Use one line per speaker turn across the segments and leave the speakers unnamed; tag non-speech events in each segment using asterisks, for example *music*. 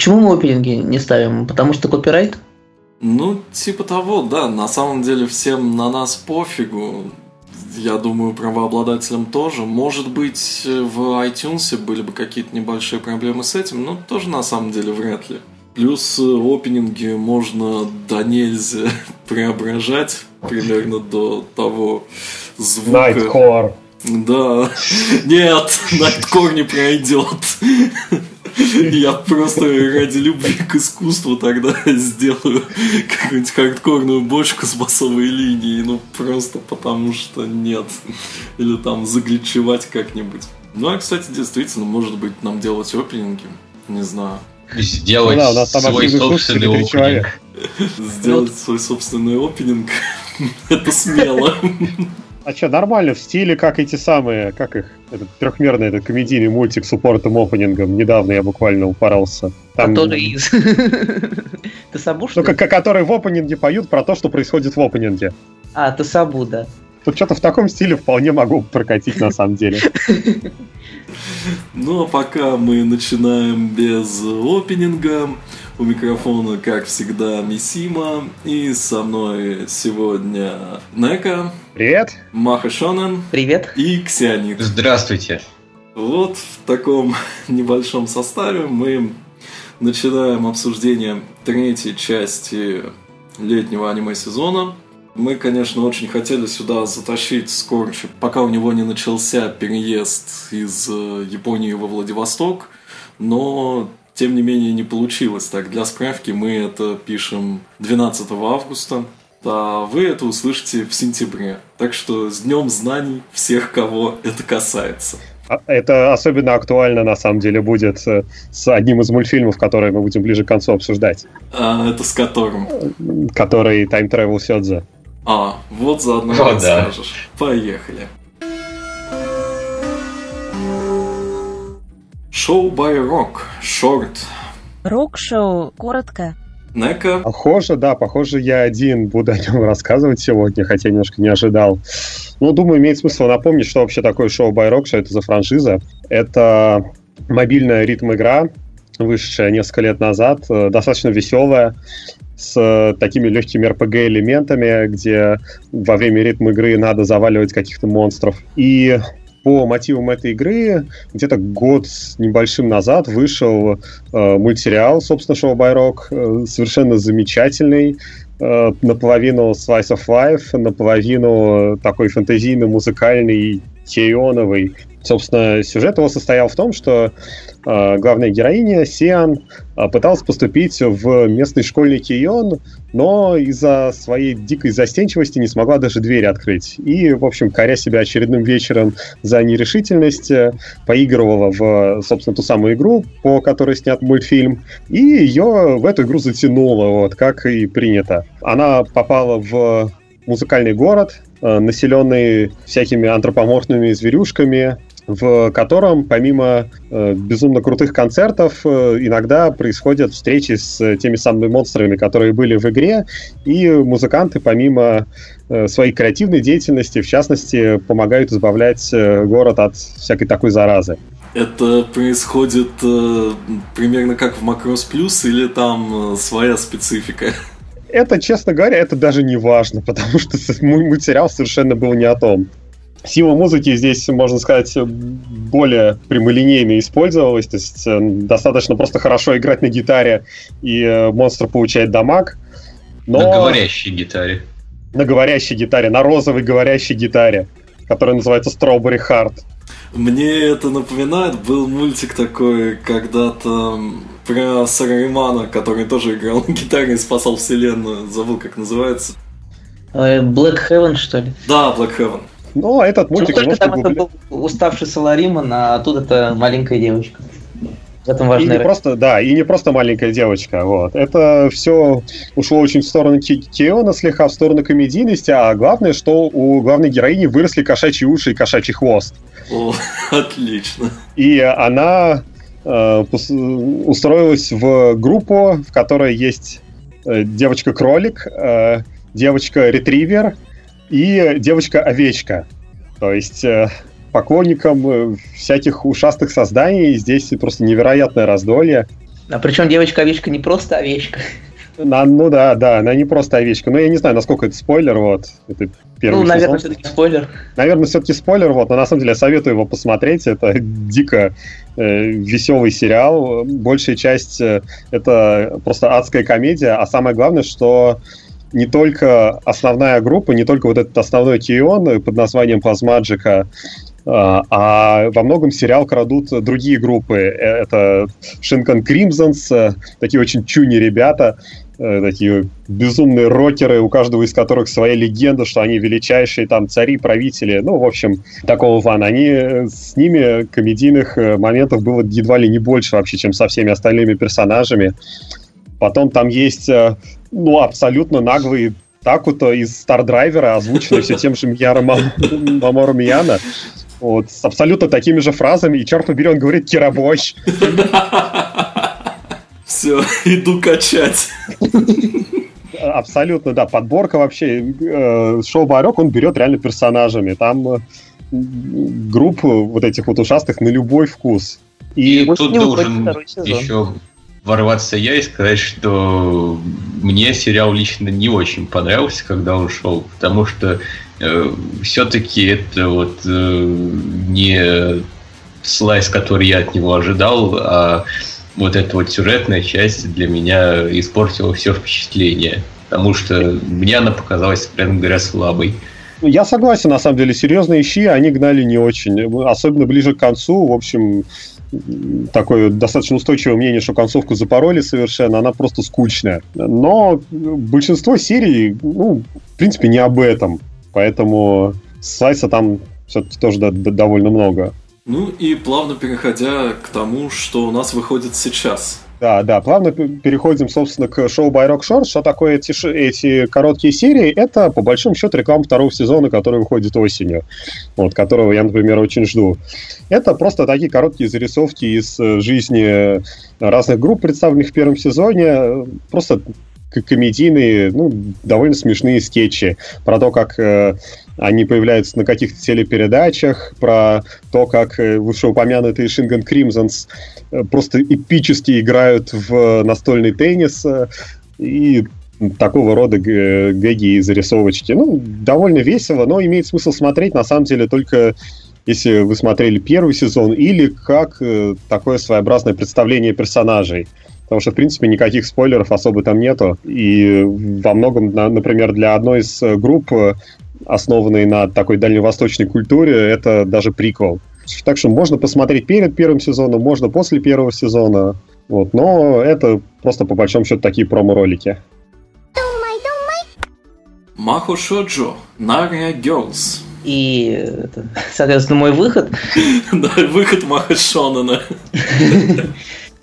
почему мы опенинги не ставим? Потому что копирайт?
Ну, типа того, да. На самом деле всем на нас пофигу. Я думаю, правообладателям тоже. Может быть, в iTunes были бы какие-то небольшие проблемы с этим, но тоже на самом деле вряд ли. Плюс э, опенинги можно до нельзя *laughs* преображать примерно до того звука.
Nightcore.
Да. *laughs* Нет, *laughs* Nightcore не пройдет. Я просто ради любви к искусству тогда сделаю какую-нибудь хардкорную бочку с басовой линией. Ну, просто потому что нет. Или там загличевать как-нибудь. Ну, а, кстати, действительно, может быть, нам делать опенинги. Не знаю.
Сделать ну, да, у нас там свой собственный опенинг.
Сделать свой собственный опенинг. *laughs* Это смело.
А что, нормально, в стиле, как эти самые, как их, этот трехмерный этот комедийный мультик с упортым опенингом. Недавно я буквально упоролся.
Там... Который из... *laughs* Ты Сабу,
что Ну, который в опенинге поют про то, что происходит в опенинге.
А, ты Сабу, да.
Тут что-то в таком стиле вполне могу прокатить на самом деле. *laughs*
Ну, а пока мы начинаем без опенинга, у микрофона, как всегда, Мисима. И со мной сегодня Нека.
Привет.
Маха Шонен.
Привет.
И Ксианит.
Здравствуйте.
Вот в таком *laughs* небольшом составе мы начинаем обсуждение третьей части летнего аниме-сезона. Мы, конечно, очень хотели сюда затащить Скорчи, пока у него не начался переезд из э, Японии во Владивосток, но тем не менее не получилось. Так, для справки мы это пишем 12 августа, а вы это услышите в сентябре. Так что с Днем Знаний всех, кого это касается.
А, это особенно актуально, на самом деле, будет э, с одним из мультфильмов, которые мы будем ближе к концу обсуждать.
А, это с которым?
Который Time Travel Сёдзе.
А, вот заодно О, расскажешь. Да. Поехали. Шоу by Rock, шорт.
Рок-шоу, коротко.
Нека.
Похоже, да, похоже, я один буду о нем рассказывать сегодня, хотя немножко не ожидал. Ну, думаю, имеет смысл напомнить, что вообще такое шоу by Rock, что это за франшиза. Это мобильная ритм-игра, вышедшая несколько лет назад, э, достаточно веселая, с такими легкими RPG-элементами, где во время ритм игры надо заваливать каких-то монстров. И по мотивам этой игры где-то год с небольшим назад вышел э, мультсериал, собственно, шоу Байрок, э, совершенно замечательный, э, наполовину Slice of Life, наполовину такой фэнтезийно-музыкальный, теоновый. Собственно, сюжет его состоял в том, что э, главная героиня Сиан э, пыталась поступить в местный школьный Кион, но из-за своей дикой застенчивости не смогла даже двери открыть. И, в общем, коря себя очередным вечером за нерешительность, э, поигрывала в, собственно, ту самую игру, по которой снят мультфильм, и ее в эту игру затянуло, вот, как и принято. Она попала в музыкальный город, э, населенный всякими антропоморфными зверюшками, в котором помимо э, безумно крутых концертов э, иногда происходят встречи с теми самыми монстрами, которые были в игре, и музыканты помимо э, своей креативной деятельности, в частности, помогают избавлять э, город от всякой такой заразы.
Это происходит э, примерно как в Macross Plus или там э, своя специфика?
Это, честно говоря, это даже не важно, *laughs* потому что мультсериал совершенно был не о том. Сила музыки здесь, можно сказать, более прямолинейно использовалась. То есть э, достаточно просто хорошо играть на гитаре, и э, монстр получает дамаг.
Но... На говорящей гитаре.
На говорящей гитаре, на розовой говорящей гитаре, которая называется Strawberry Heart.
Мне это напоминает, был мультик такой когда-то про Сараримана, который тоже играл на гитаре и спасал вселенную. Забыл, как называется.
Э, Black Heaven, что ли?
Да, Black Heaven.
Ну, а этот мультик...
Ну, только там это был уставший Салариман, а тут это маленькая девочка.
В этом важная и не просто, да, и не просто маленькая девочка, вот. Это все ушло очень в сторону Киона, слегка в сторону комедийности, а главное, что у главной героини выросли кошачьи уши и кошачий хвост.
О, *laughs* отлично.
И она э, устроилась в группу, в которой есть э, девочка-кролик, э, девочка-ретривер, и девочка-овечка. То есть э, поклонникам э, всяких ушастых созданий здесь просто невероятное раздолье.
А причем девочка-овечка не просто овечка.
На, ну да, да, она не просто овечка. Но я не знаю, насколько это спойлер, вот. Это первый
ну, наверное, все-таки спойлер.
Наверное, все-таки спойлер, вот. Но на самом деле я советую его посмотреть. Это дико э, веселый сериал. Большая часть э, это просто адская комедия. А самое главное, что не только основная группа, не только вот этот основной Кион под названием Плазмаджика, а, а во многом сериал крадут другие группы. Э, это Шинкан Кримзонс, э, такие очень чуни ребята, э, такие безумные рокеры, у каждого из которых своя легенда, что они величайшие там цари, правители, ну, в общем, такого фана. Они, с ними комедийных моментов было едва ли не больше вообще, чем со всеми остальными персонажами. Потом там есть, ну, абсолютно наглые Такуто из Стардрайвера, озвученный все тем же Мьяро Мамору Мияна. Вот, с абсолютно такими же фразами, и черт побери, он говорит «Кирабощ».
Все, иду качать.
Абсолютно, да. Подборка вообще. Э, шоу Барек он берет реально персонажами. Там э, групп вот этих вот ушастых на любой вкус.
И, и тут должен еще ворваться я и сказать, что мне сериал лично не очень понравился, когда он шел, потому что э, все-таки это вот э, не слайс, который я от него ожидал, а вот эта вот сюжетная часть для меня испортила все впечатление, потому что мне она показалась, прямо говоря, слабой.
Я согласен, на самом деле, серьезные щи они гнали не очень. Особенно ближе к концу, в общем, такое достаточно устойчивое мнение, что концовку запороли совершенно, она просто скучная. Но большинство серий, ну, в принципе, не об этом. Поэтому Сайса там все-таки тоже довольно много.
Ну и плавно переходя к тому, что у нас выходит сейчас.
Да, да, плавно переходим, собственно, к шоу by Rock Short. Что такое эти, эти короткие серии? Это, по большому счету, реклама второго сезона, который выходит осенью, вот, которого я, например, очень жду. Это просто такие короткие зарисовки из э, жизни разных групп, представленных в первом сезоне. Просто комедийные, ну, довольно смешные скетчи про то, как э, они появляются на каких-то телепередачах, про то, как э, вышеупомянутые Шинган Кримзонс э, просто эпически играют в настольный теннис э, и такого рода гэги и зарисовочки. Ну, довольно весело, но имеет смысл смотреть, на самом деле, только если вы смотрели первый сезон, или как э, такое своеобразное представление персонажей. Потому что, в принципе, никаких спойлеров особо там нету. И во многом, например, для одной из групп, основанной на такой дальневосточной культуре, это даже приквел. Так что можно посмотреть перед первым сезоном, можно после первого сезона. Вот. Но это просто, по большому счету, такие промо-ролики.
Махо Шоджо, Нария Girls.
И, соответственно, мой выход. *laughs*
Да, выход Маха Шонана. *laughs*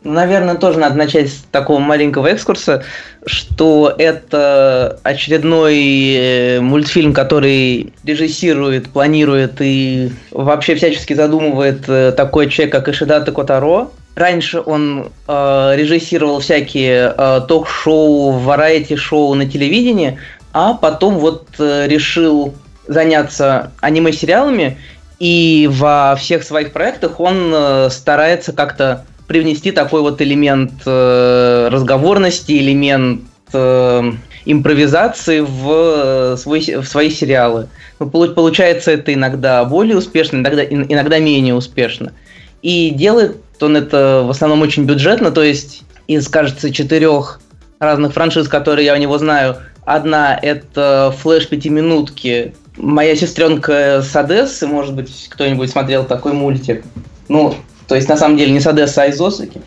Наверное, тоже надо начать с такого маленького экскурса, что это очередной э, мультфильм, который режиссирует, планирует и вообще всячески задумывает э, такой человек, как Ишидата Котаро. Раньше он э, режиссировал всякие э, ток-шоу, варайти-шоу на телевидении, а потом вот э, решил заняться аниме-сериалами, и во всех своих проектах он э, старается как-то привнести такой вот элемент э, разговорности, элемент э, импровизации в, э, свой, в свои сериалы. Ну, получается это иногда более успешно, иногда, иногда менее успешно. И делает он это в основном очень бюджетно, то есть из, кажется, четырех разных франшиз, которые я у него знаю, одна это флеш пятиминутки. Моя сестренка с Одессы, может быть, кто-нибудь смотрел такой мультик. Ну, то есть, на самом деле, не с Одессы, а из Осаки.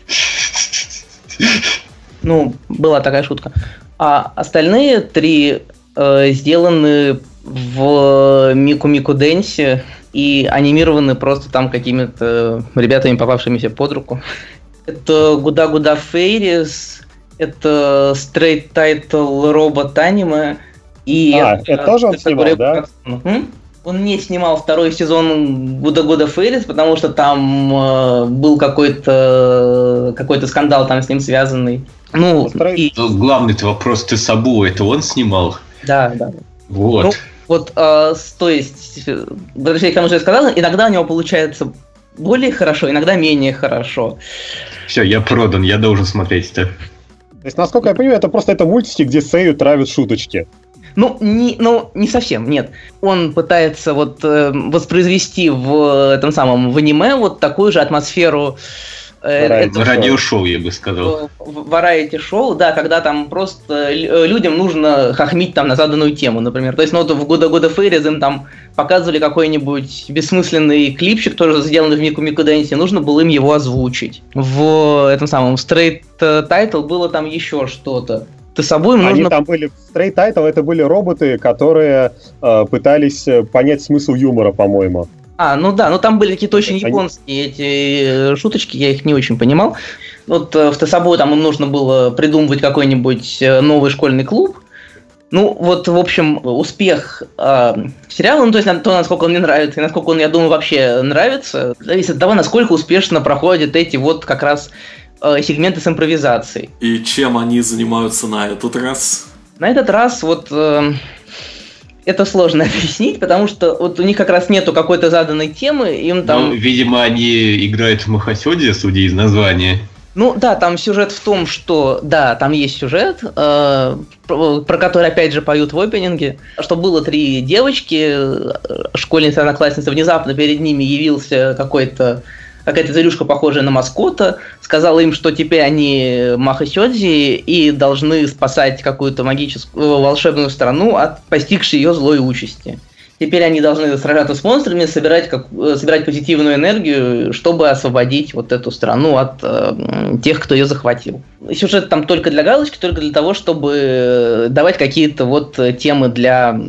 Ну, была такая шутка. А остальные три э, сделаны в Мику Мику Дэнсе и анимированы просто там какими-то ребятами, попавшимися под руку. Это Гуда Гуда Фейрис, это Straight Title Robot Anime, и
а, это, это тоже он снимал, да?
М? Он не снимал второй сезон Гуда Года Феррис, потому что там э, был какой-то какой-то скандал там с ним связанный.
Ну, и... главный вопрос, ты Сабу, это он снимал?
Да, да.
Вот. Ну,
вот, э, то есть, возвращаясь к тому, что я сказал, иногда у него получается более хорошо, иногда менее хорошо.
Все, я продан, я должен смотреть это.
То есть, насколько я понимаю, это просто это мультики, где Сею травят шуточки.
Ну, не, ну, не совсем, нет. Он пытается вот э, воспроизвести в этом самом в аниме вот такую же атмосферу
Э, радиошоу, я бы сказал.
Варайти шоу, да, когда там просто э, людям нужно хохмить там на заданную тему, например. То есть, ну, вот в года года Фейрис им там показывали какой-нибудь бессмысленный клипчик, тоже сделанный в Мику Мику Дэнси, нужно было им его озвучить. В этом самом Straight Title было там еще что-то.
Ты собой нужно... Они там были, в Straight Title это были роботы, которые э, пытались э, понять смысл юмора, по-моему.
А, ну да, ну там были какие-то очень японские эти э, шуточки, я их не очень понимал. Вот э, в Тесабой там им нужно было придумывать какой-нибудь новый школьный клуб. Ну, вот, в общем, успех э, сериала, ну, то есть то, насколько он мне нравится, и насколько он, я думаю, вообще нравится, зависит от того, насколько успешно проходят эти вот как раз э, сегменты с импровизацией.
И чем они занимаются на этот раз?
На этот раз вот... Э, это сложно *laughs* объяснить, потому что вот у них как раз нету какой-то заданной темы, им там...
Ну, видимо, они играют в Махасёде, судя из названия.
Ну да, там сюжет в том, что да, там есть сюжет, э, про, про который опять же поют в опенинге, что было три девочки, э, школьница, одноклассница, внезапно перед ними явился какой-то какая-то зверюшка, похожая на маскота, сказала им, что теперь они Маха Сёдзи и должны спасать какую-то магическую волшебную страну от постигшей ее злой участи. Теперь они должны сражаться с монстрами, собирать, как, собирать позитивную энергию, чтобы освободить вот эту страну от э, тех, кто ее захватил. Сюжет там только для галочки, только для того, чтобы давать какие-то вот темы для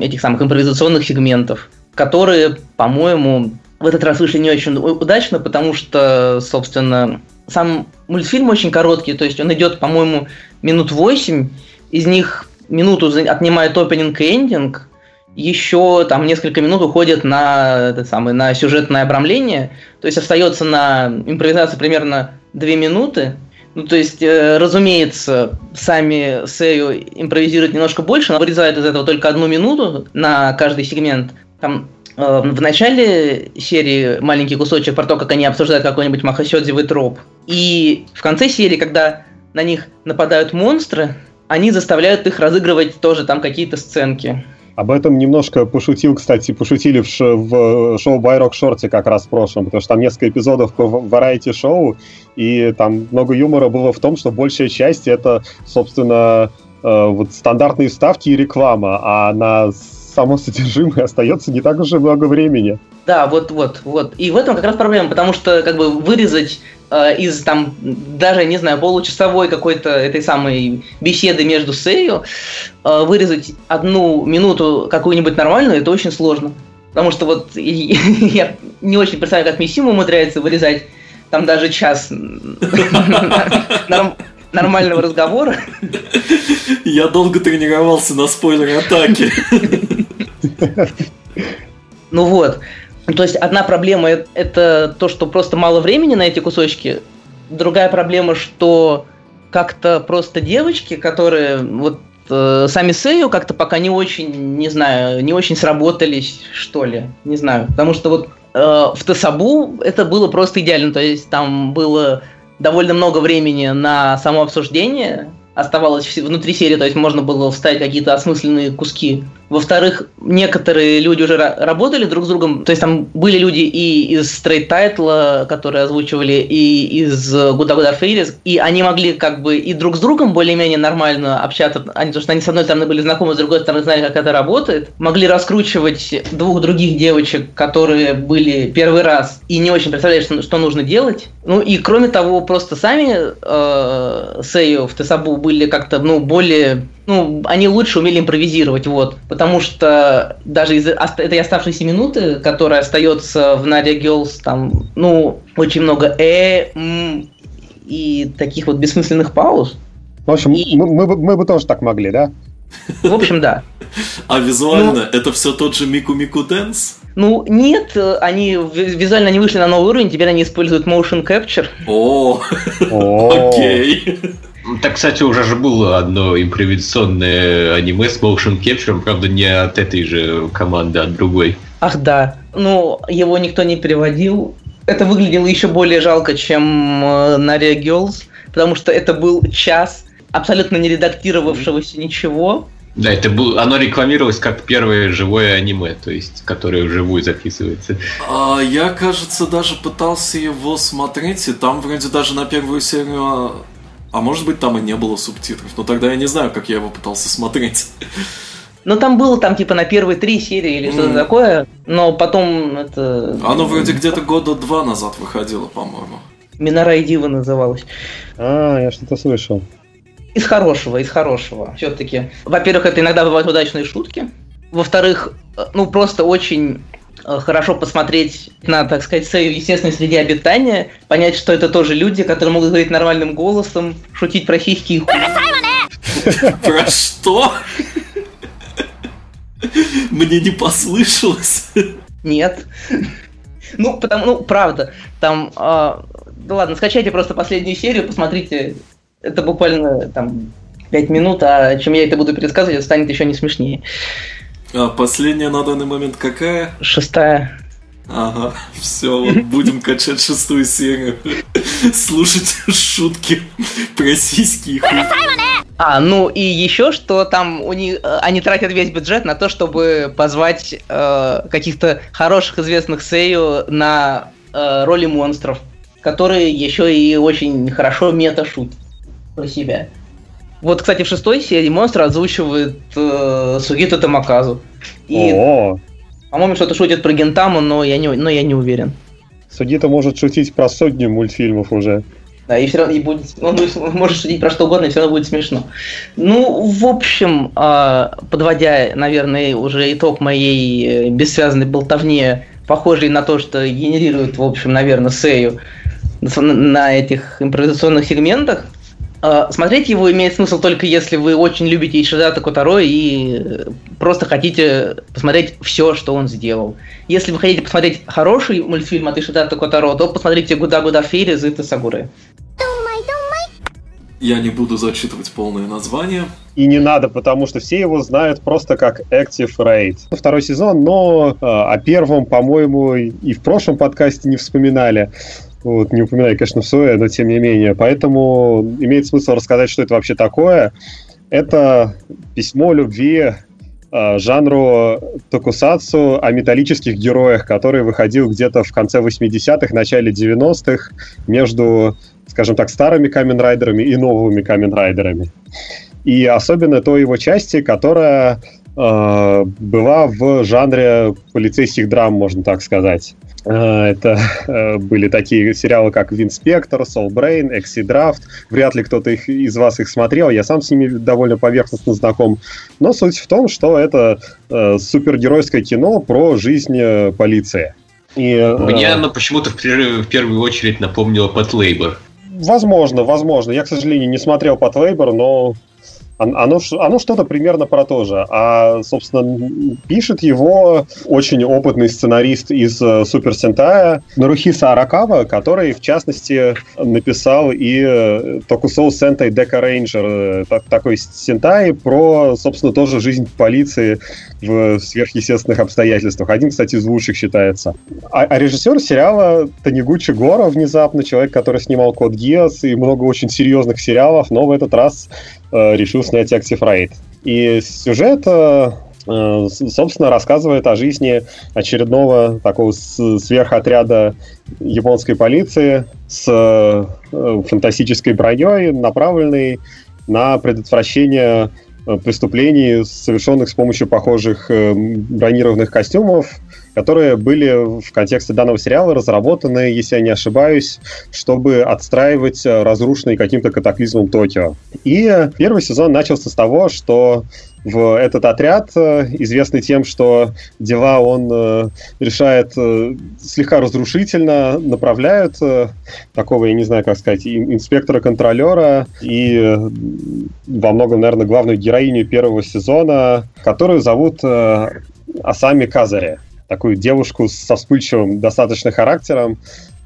этих самых импровизационных сегментов, которые, по-моему, в этот раз вышли не очень удачно, потому что, собственно, сам мультфильм очень короткий, то есть он идет, по-моему, минут 8, из них минуту отнимает опенинг и эндинг, еще там несколько минут уходит на, это самое, на сюжетное обрамление, то есть остается на импровизацию примерно 2 минуты, ну, то есть, э, разумеется, сами Сею импровизируют немножко больше, но вырезают из этого только одну минуту на каждый сегмент. Там в начале серии маленький кусочек про то, как они обсуждают какой-нибудь махасёдзевый троп. И в конце серии, когда на них нападают монстры, они заставляют их разыгрывать тоже там какие-то сценки.
Об этом немножко пошутил, кстати, пошутили в, ш- в шоу Байрок Шорте как раз в прошлом, потому что там несколько эпизодов по варайти шоу, и там много юмора было в том, что большая часть это, собственно, э, вот стандартные ставки и реклама, а на само содержимое остается не так уж и много времени.
Да, вот, вот, вот. И в этом как раз проблема, потому что как бы вырезать э, из там даже, не знаю, получасовой какой-то этой самой беседы между Сею, э, вырезать одну минуту какую-нибудь нормальную, это очень сложно. Потому что вот я не очень представляю, как Миссима умудряется вырезать там даже час *laughs* нормального разговора.
Я долго тренировался на спойлер-атаке. *laughs*
Ну вот. То есть одна проблема это то, что просто мало времени на эти кусочки. Другая проблема, что как-то просто девочки, которые вот э, сами Сею как-то пока не очень, не знаю, не очень сработались, что ли, не знаю. Потому что вот э, в Тасабу это было просто идеально. То есть там было довольно много времени на само обсуждение, оставалось внутри серии, то есть можно было вставить какие-то осмысленные куски. Во-вторых, некоторые люди уже работали друг с другом, то есть там были люди и из Straight Title, которые озвучивали, и из Good Good Fairies, и они могли как бы и друг с другом более-менее нормально общаться, они, потому что они с одной стороны были знакомы, с другой стороны знали, как это работает, могли раскручивать двух других девочек, которые были первый раз и не очень представляли, что, что нужно делать. Ну и кроме того, просто сами э, Сею в Тесабу были как-то, ну, более ну, они лучше умели импровизировать, вот. Потому что даже из этой оставшейся минуты, которая остается в Надя Girls, там, ну, очень много э, м, и таких вот бессмысленных пауз.
В общем, и... мы, мы, мы бы тоже так могли, да?
В общем, да.
А визуально ну, это все тот же Мику Мику Дэнс?
Ну, нет, они визуально не вышли на новый уровень, теперь они используют motion capture.
О, *laughs* окей.
Так, кстати, уже же было одно импровизационное аниме с motion capture, правда, не от этой же команды, а от другой.
Ах да, ну, его никто не переводил, это выглядело еще более жалко, чем э, Нария Girls, потому что это был час абсолютно не редактировавшегося ничего.
Да, это был, оно рекламировалось как первое живое аниме, то есть, которое вживую записывается.
А, я, кажется, даже пытался его смотреть, и там вроде даже на первую серию а может быть, там и не было субтитров. Но тогда я не знаю, как я его пытался смотреть.
Ну, там было там типа на первые три серии или что-то такое, но потом это...
Оно вроде где-то года два назад выходило, по-моему.
Минора и Дива называлось.
А, я что-то слышал.
Из хорошего, из хорошего. Все-таки. Во-первых, это иногда бывают удачные шутки. Во-вторых, ну просто очень э, хорошо посмотреть на, так сказать, свою естественной среде обитания, понять, что это тоже люди, которые могут говорить нормальным голосом, шутить про сиськи и *laughs*
Про что? Мне не послышалось.
Нет. Ну, потому, ну, правда, там, э, да ладно, скачайте просто последнюю серию, посмотрите, это буквально там 5 минут, а чем я это буду пересказывать, это станет еще не смешнее.
А последняя на данный момент какая?
Шестая.
Ага, *laughs* все, вот будем качать шестую серию. *laughs* Слушать шутки про сиськи.
А, ну и еще, что там у них, э, они тратят весь бюджет на то, чтобы позвать э, каких-то хороших известных сею на э, роли монстров, которые еще и очень хорошо мета-шутят про себя. Вот, кстати, в шестой серии монстр озвучивает э, Сугита Тамаказу. И,
О,
по-моему, что-то шутит про Гентаму, но я не, но я не уверен.
Судита может шутить про сотню мультфильмов уже.
Да, и все равно и будет, он может шутить про что угодно, и все равно будет смешно. Ну, в общем, э, подводя, наверное, уже итог моей э, бессвязной болтовне, похожей на то, что генерирует, в общем, наверное, Сею на этих импровизационных сегментах, Смотреть его имеет смысл только если вы очень любите Ишидата Котаро и просто хотите посмотреть все, что он сделал. Если вы хотите посмотреть хороший мультфильм от Ишидата Котаро, то посмотрите Гуда Гуда Фейри Зыта Сагуры.
Я не буду зачитывать полное название.
И не надо, потому что все его знают просто как Active Raid. Второй сезон, но э, о первом, по-моему, и в прошлом подкасте не вспоминали. Вот, не упоминали, конечно, Суэ, но тем не менее. Поэтому имеет смысл рассказать, что это вообще такое. Это письмо любви э, жанру токусацу о металлических героях, который выходил где-то в конце 80-х, начале 90-х между скажем так, старыми камен-райдерами и новыми камен-райдерами. И особенно той его части, которая э, была в жанре полицейских драм, можно так сказать. Э, это э, были такие сериалы, как «Винспектор», «Soul Brain», «Экси-Драфт». Вряд ли кто-то их, из вас их смотрел. Я сам с ними довольно поверхностно знаком. Но суть в том, что это э, супергеройское кино про жизнь э, полиции.
И, Мне оно почему-то в, в первую очередь напомнило Пэт Лейбор.
Возможно, возможно. Я, к сожалению, не смотрел под Вейбер, но оно, оно что-то примерно про то же. А, собственно, пишет его очень опытный сценарист из э, Супер Сентая Нарухиса Аракава, который, в частности, написал и э, Токусоу Сентай Дека Рейнджер, такой сентай про, собственно, тоже жизнь полиции в сверхъестественных обстоятельствах. Один, кстати, из лучших считается. А, а режиссер сериала Танигучи Гора, внезапно, человек, который снимал Код Гиас и много очень серьезных сериалов, но в этот раз э, решил снять Active Raid. И сюжет э, собственно, рассказывает о жизни очередного такого сверхотряда японской полиции с э, фантастической броней, направленной на предотвращение Э, преступлений, совершенных с помощью похожих э, бронированных костюмов, которые были в контексте данного сериала разработаны, если я не ошибаюсь, чтобы отстраивать э, разрушенный каким-то катаклизмом Токио. И первый сезон начался с того, что в этот отряд, э, известный тем, что дела он э, решает слегка разрушительно, направляют такого, я не знаю, как сказать, инспектора-контролера и во многом, наверное, главную героиню первого сезона, которую зовут Асами Казари. Такую девушку со вспыльчивым достаточно характером,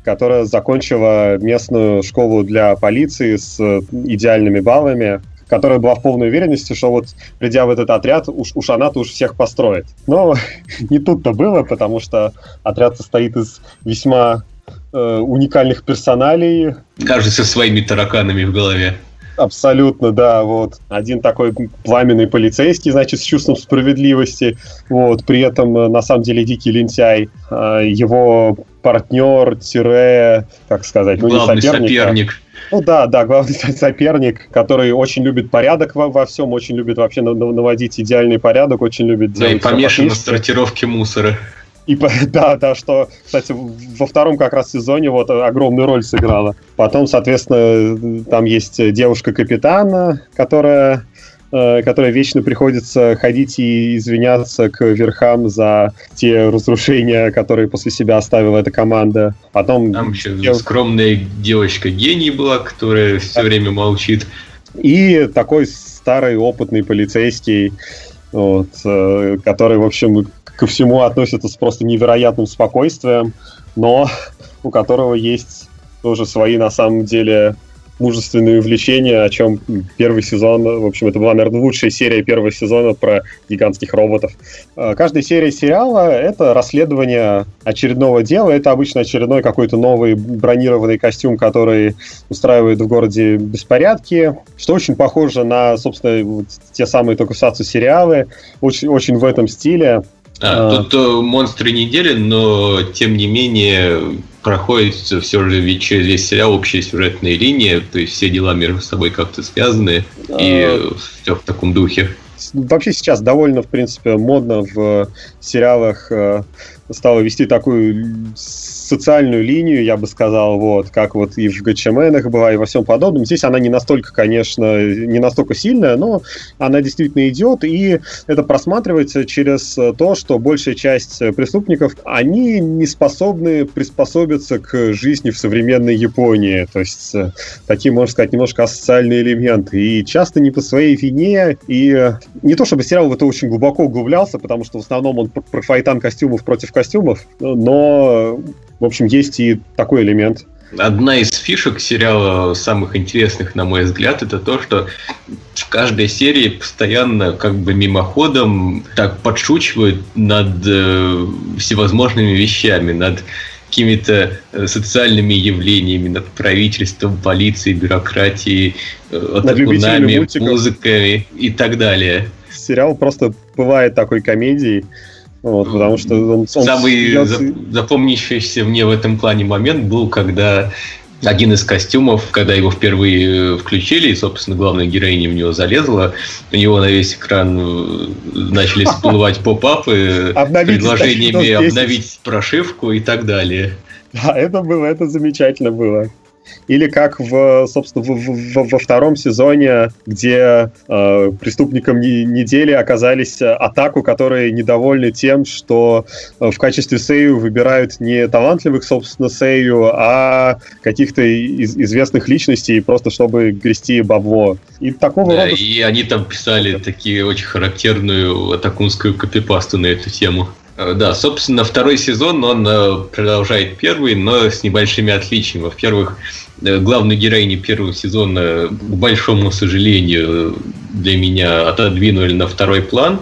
которая закончила местную школу для полиции с идеальными баллами которая была в полной уверенности, что вот придя в этот отряд, уж, уж она-то уж всех построит. Но *laughs* не тут-то было, потому что отряд состоит из весьма э, уникальных персоналей.
Каждый со своими тараканами в голове.
Абсолютно, да, вот. Один такой пламенный полицейский, значит, с чувством справедливости, вот, при этом, э, на самом деле, дикий лентяй. А, его партнер, тире, как сказать,
ну, Главный не соперник. А соперник.
Ну да, да, главный *laughs* соперник, который очень любит порядок во, во всем, очень любит вообще наводить идеальный порядок, очень любит.
Да, и помешан на сортировке мусора.
И, *laughs* да, да, что, кстати, во втором как раз сезоне вот огромную роль сыграла. Потом, соответственно, там есть девушка-капитана, которая э, которой вечно приходится ходить и извиняться к верхам за те разрушения, которые после себя оставила эта команда. Потом
Там еще дев... скромная девочка-гений была, которая все время молчит.
И такой старый опытный полицейский, вот, э, который, в общем, ко всему относится с просто невероятным спокойствием, но у которого есть тоже свои, на самом деле, мужественные увлечения, о чем первый сезон, в общем, это была, наверное, лучшая серия первого сезона про гигантских роботов. А, каждая серия сериала — это расследование очередного дела, это обычно очередной какой-то новый бронированный костюм, который устраивает в городе беспорядки, что очень похоже на, собственно, вот те самые токусацу сериалы, очень, очень в этом стиле.
А, а. Тут э, монстры недели, но тем не менее проходит все же ведь через весь сериал общая сюжетная линия, то есть все дела между собой как-то связаны, а... и все в таком духе.
Вообще сейчас довольно, в принципе, модно в сериалах э, стало вести такую социальную линию, я бы сказал, вот, как вот и в ГЧМНах была, и во всем подобном. Здесь она не настолько, конечно, не настолько сильная, но она действительно идет, и это просматривается через то, что большая часть преступников, они не способны приспособиться к жизни в современной Японии. То есть такие, можно сказать, немножко асоциальные элементы. И часто не по своей вине, и не то чтобы сериал в это очень глубоко углублялся, потому что в основном он про файтан костюмов против костюмов, но в общем, есть и такой элемент.
Одна из фишек сериала самых интересных, на мой взгляд, это то, что в каждой серии постоянно как бы мимоходом так подшучивают над э, всевозможными вещами, над какими-то э, социальными явлениями, над правительством, полицией, бюрократией, э, атакунами, музыками и так далее.
Сериал просто бывает такой комедией, вот, потому что он, он
Самый смеется... запомнящийся мне в этом плане момент был, когда один из костюмов, когда его впервые включили, и, собственно, главная героиня в него залезла, у него на весь экран э, начали *laughs* всплывать поп-апы с предложениями обновить прошивку и так далее.
Да, это было, это замечательно было. Или как в, собственно, в, в, во втором сезоне, где э, преступникам недели оказались атаку, которые недовольны тем, что э, в качестве Сею выбирают не талантливых, собственно, Сею, а каких-то из, известных личностей, просто чтобы грести бабло.
И такого да, рода... И они там писали такие очень характерную атакунскую копипасту на эту тему. Э, да, собственно, второй сезон, он э, продолжает первый, но с небольшими отличиями. Во-первых, э, главную героиню первого сезона, к большому сожалению, для меня отодвинули на второй план.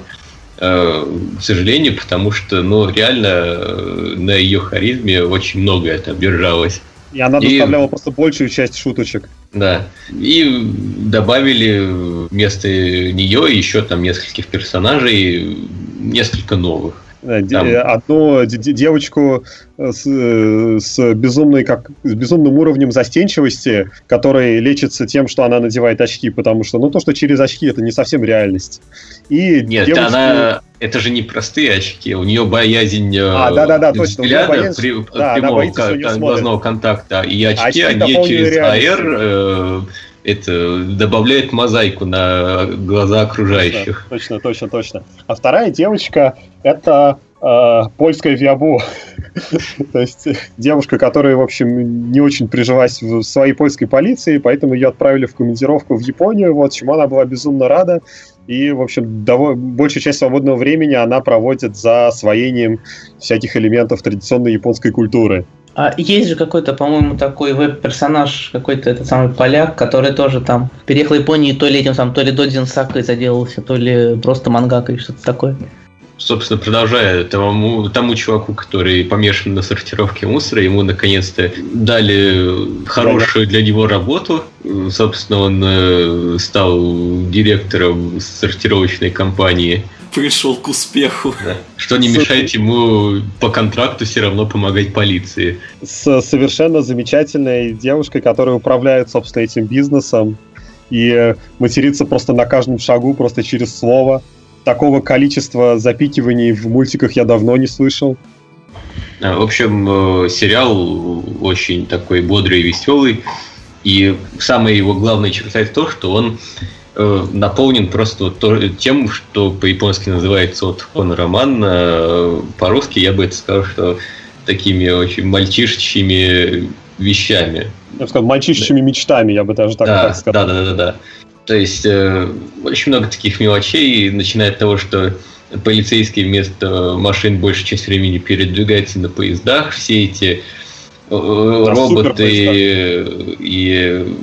К сожалению, потому что, ну, реально на ее харизме очень многое там держалось.
И она доставляла и, просто большую часть шуточек.
Да. И добавили вместо нее еще там нескольких персонажей, несколько новых.
Э, Там. Э, одну девочку э, с, с, безумной, как, с безумным уровнем застенчивости, который лечится тем, что она надевает очки, потому что, ну, то, что через очки, это не совсем реальность.
И Нет, девочку... она... Это же не простые очки, у нее боязнь
а, да, да, да, точно.
взгляда, боязнь... при, да, прямого боится, глазного контакта, и очки, очки они через AR э, это добавляет мозаику на глаза окружающих.
Точно, точно, точно. А вторая девочка это э, польская Виабу. *laughs* То есть девушка, которая, в общем, не очень прижилась в своей польской полиции, поэтому ее отправили в командировку в Японию, вот, чему она была безумно рада. И, в общем, довольно, большую часть свободного времени она проводит за освоением всяких элементов традиционной японской культуры.
А есть же какой-то, по-моему, такой веб-персонаж, какой-то этот самый поляк, который тоже там переехал в Японию, то ли этим сам, то ли Додзин Сакой заделался, то ли просто мангакой, что-то такое.
собственно, продолжая тому, тому чуваку, который помешан на сортировке мусора, ему наконец-то дали хорошую для него работу. Собственно, он э, стал директором сортировочной компании.
Пришел к успеху.
Да. Что не мешает ему по контракту все равно помогать полиции.
С совершенно замечательной девушкой, которая управляет, собственно, этим бизнесом и матерится просто на каждом шагу, просто через слово такого количества запикиваний в мультиках я давно не слышал.
А, в общем, э, сериал очень такой бодрый и веселый. И самая его главная черта в том, что он наполнен просто тем, что по-японски называется вот роман. Э, по-русски я бы это сказал, что такими очень мальчишечьими вещами.
Я бы сказал, мальчишечьими да. мечтами, я бы даже так,
да,
так сказал.
Да, да, да, да. То есть э, очень много таких мелочей, начиная от того, что полицейские вместо машин большую часть времени передвигаются на поездах, все эти э, роботы и, и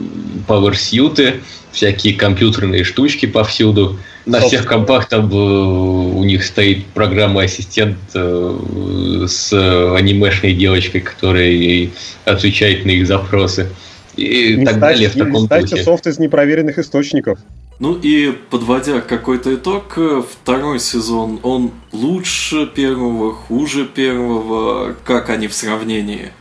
пауэрсьюты, всякие компьютерные штучки повсюду. На всех компах там э, у них стоит программа ассистент э, с анимешной девочкой, которая отвечает на их запросы и
не
так
ставьте,
далее в таком
не
духе.
софт из непроверенных источников.
Ну и подводя какой-то итог, второй сезон, он лучше первого, хуже первого, как они в сравнении?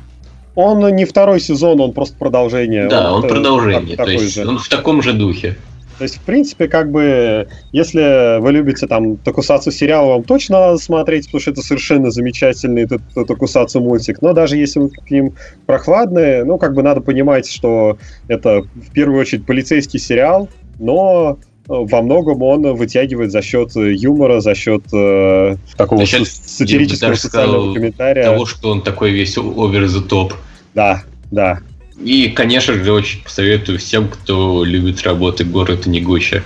Он не второй сезон, он просто продолжение.
Да, он,
он
продолжение,
так,
то есть же. он в таком же духе.
То есть, в принципе, как бы, если вы любите там Токусацу сериал, вам точно надо смотреть, потому что это совершенно замечательный Токусацу мультик. Но даже если вы к ним прохладные, ну, как бы надо понимать, что это в первую очередь полицейский сериал, но э, во многом он вытягивает за счет юмора, за счет э, такого за счет, сатирического социального сказал, комментария.
Того, что он такой весь over the top.
Да, да.
И, конечно же, очень посоветую всем, кто любит работы город Негуча.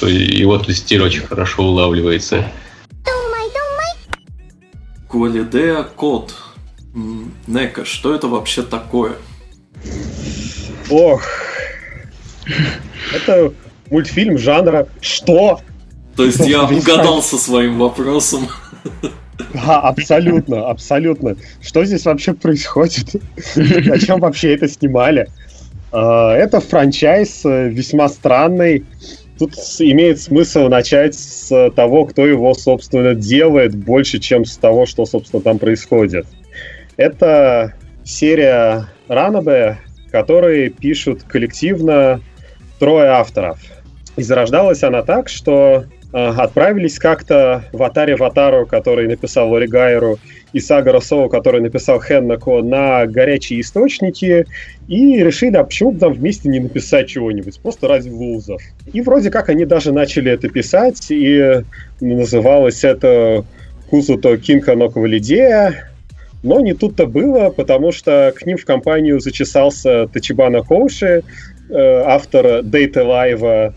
Его тут стиль очень хорошо улавливается.
Квалидея код. Нека, что это вообще такое?
Ох. Это мультфильм жанра «Что?».
То есть я *laughs* угадал со своим вопросом. *laughs*
Да, *laughs* абсолютно, абсолютно. Что здесь вообще происходит? *laughs* Зачем вообще это снимали? А, это франчайз э, весьма странный. Тут имеет смысл начать с того, кто его, собственно, делает, больше, чем с того, что, собственно, там происходит. Это серия Ранабе, которые пишут коллективно трое авторов. И зарождалась она так, что отправились как-то в Атаре Ватару, который написал Лори Гайеру, и Сага Соу, который написал Хеннако, на горячие источники и решили, а почему бы там вместе не написать чего-нибудь, просто ради вузов. И вроде как они даже начали это писать, и называлось это Кузуто Кинка Ноковалидея, но не тут-то было, потому что к ним в компанию зачесался Тачибана Коуши, э, автор Live, Э,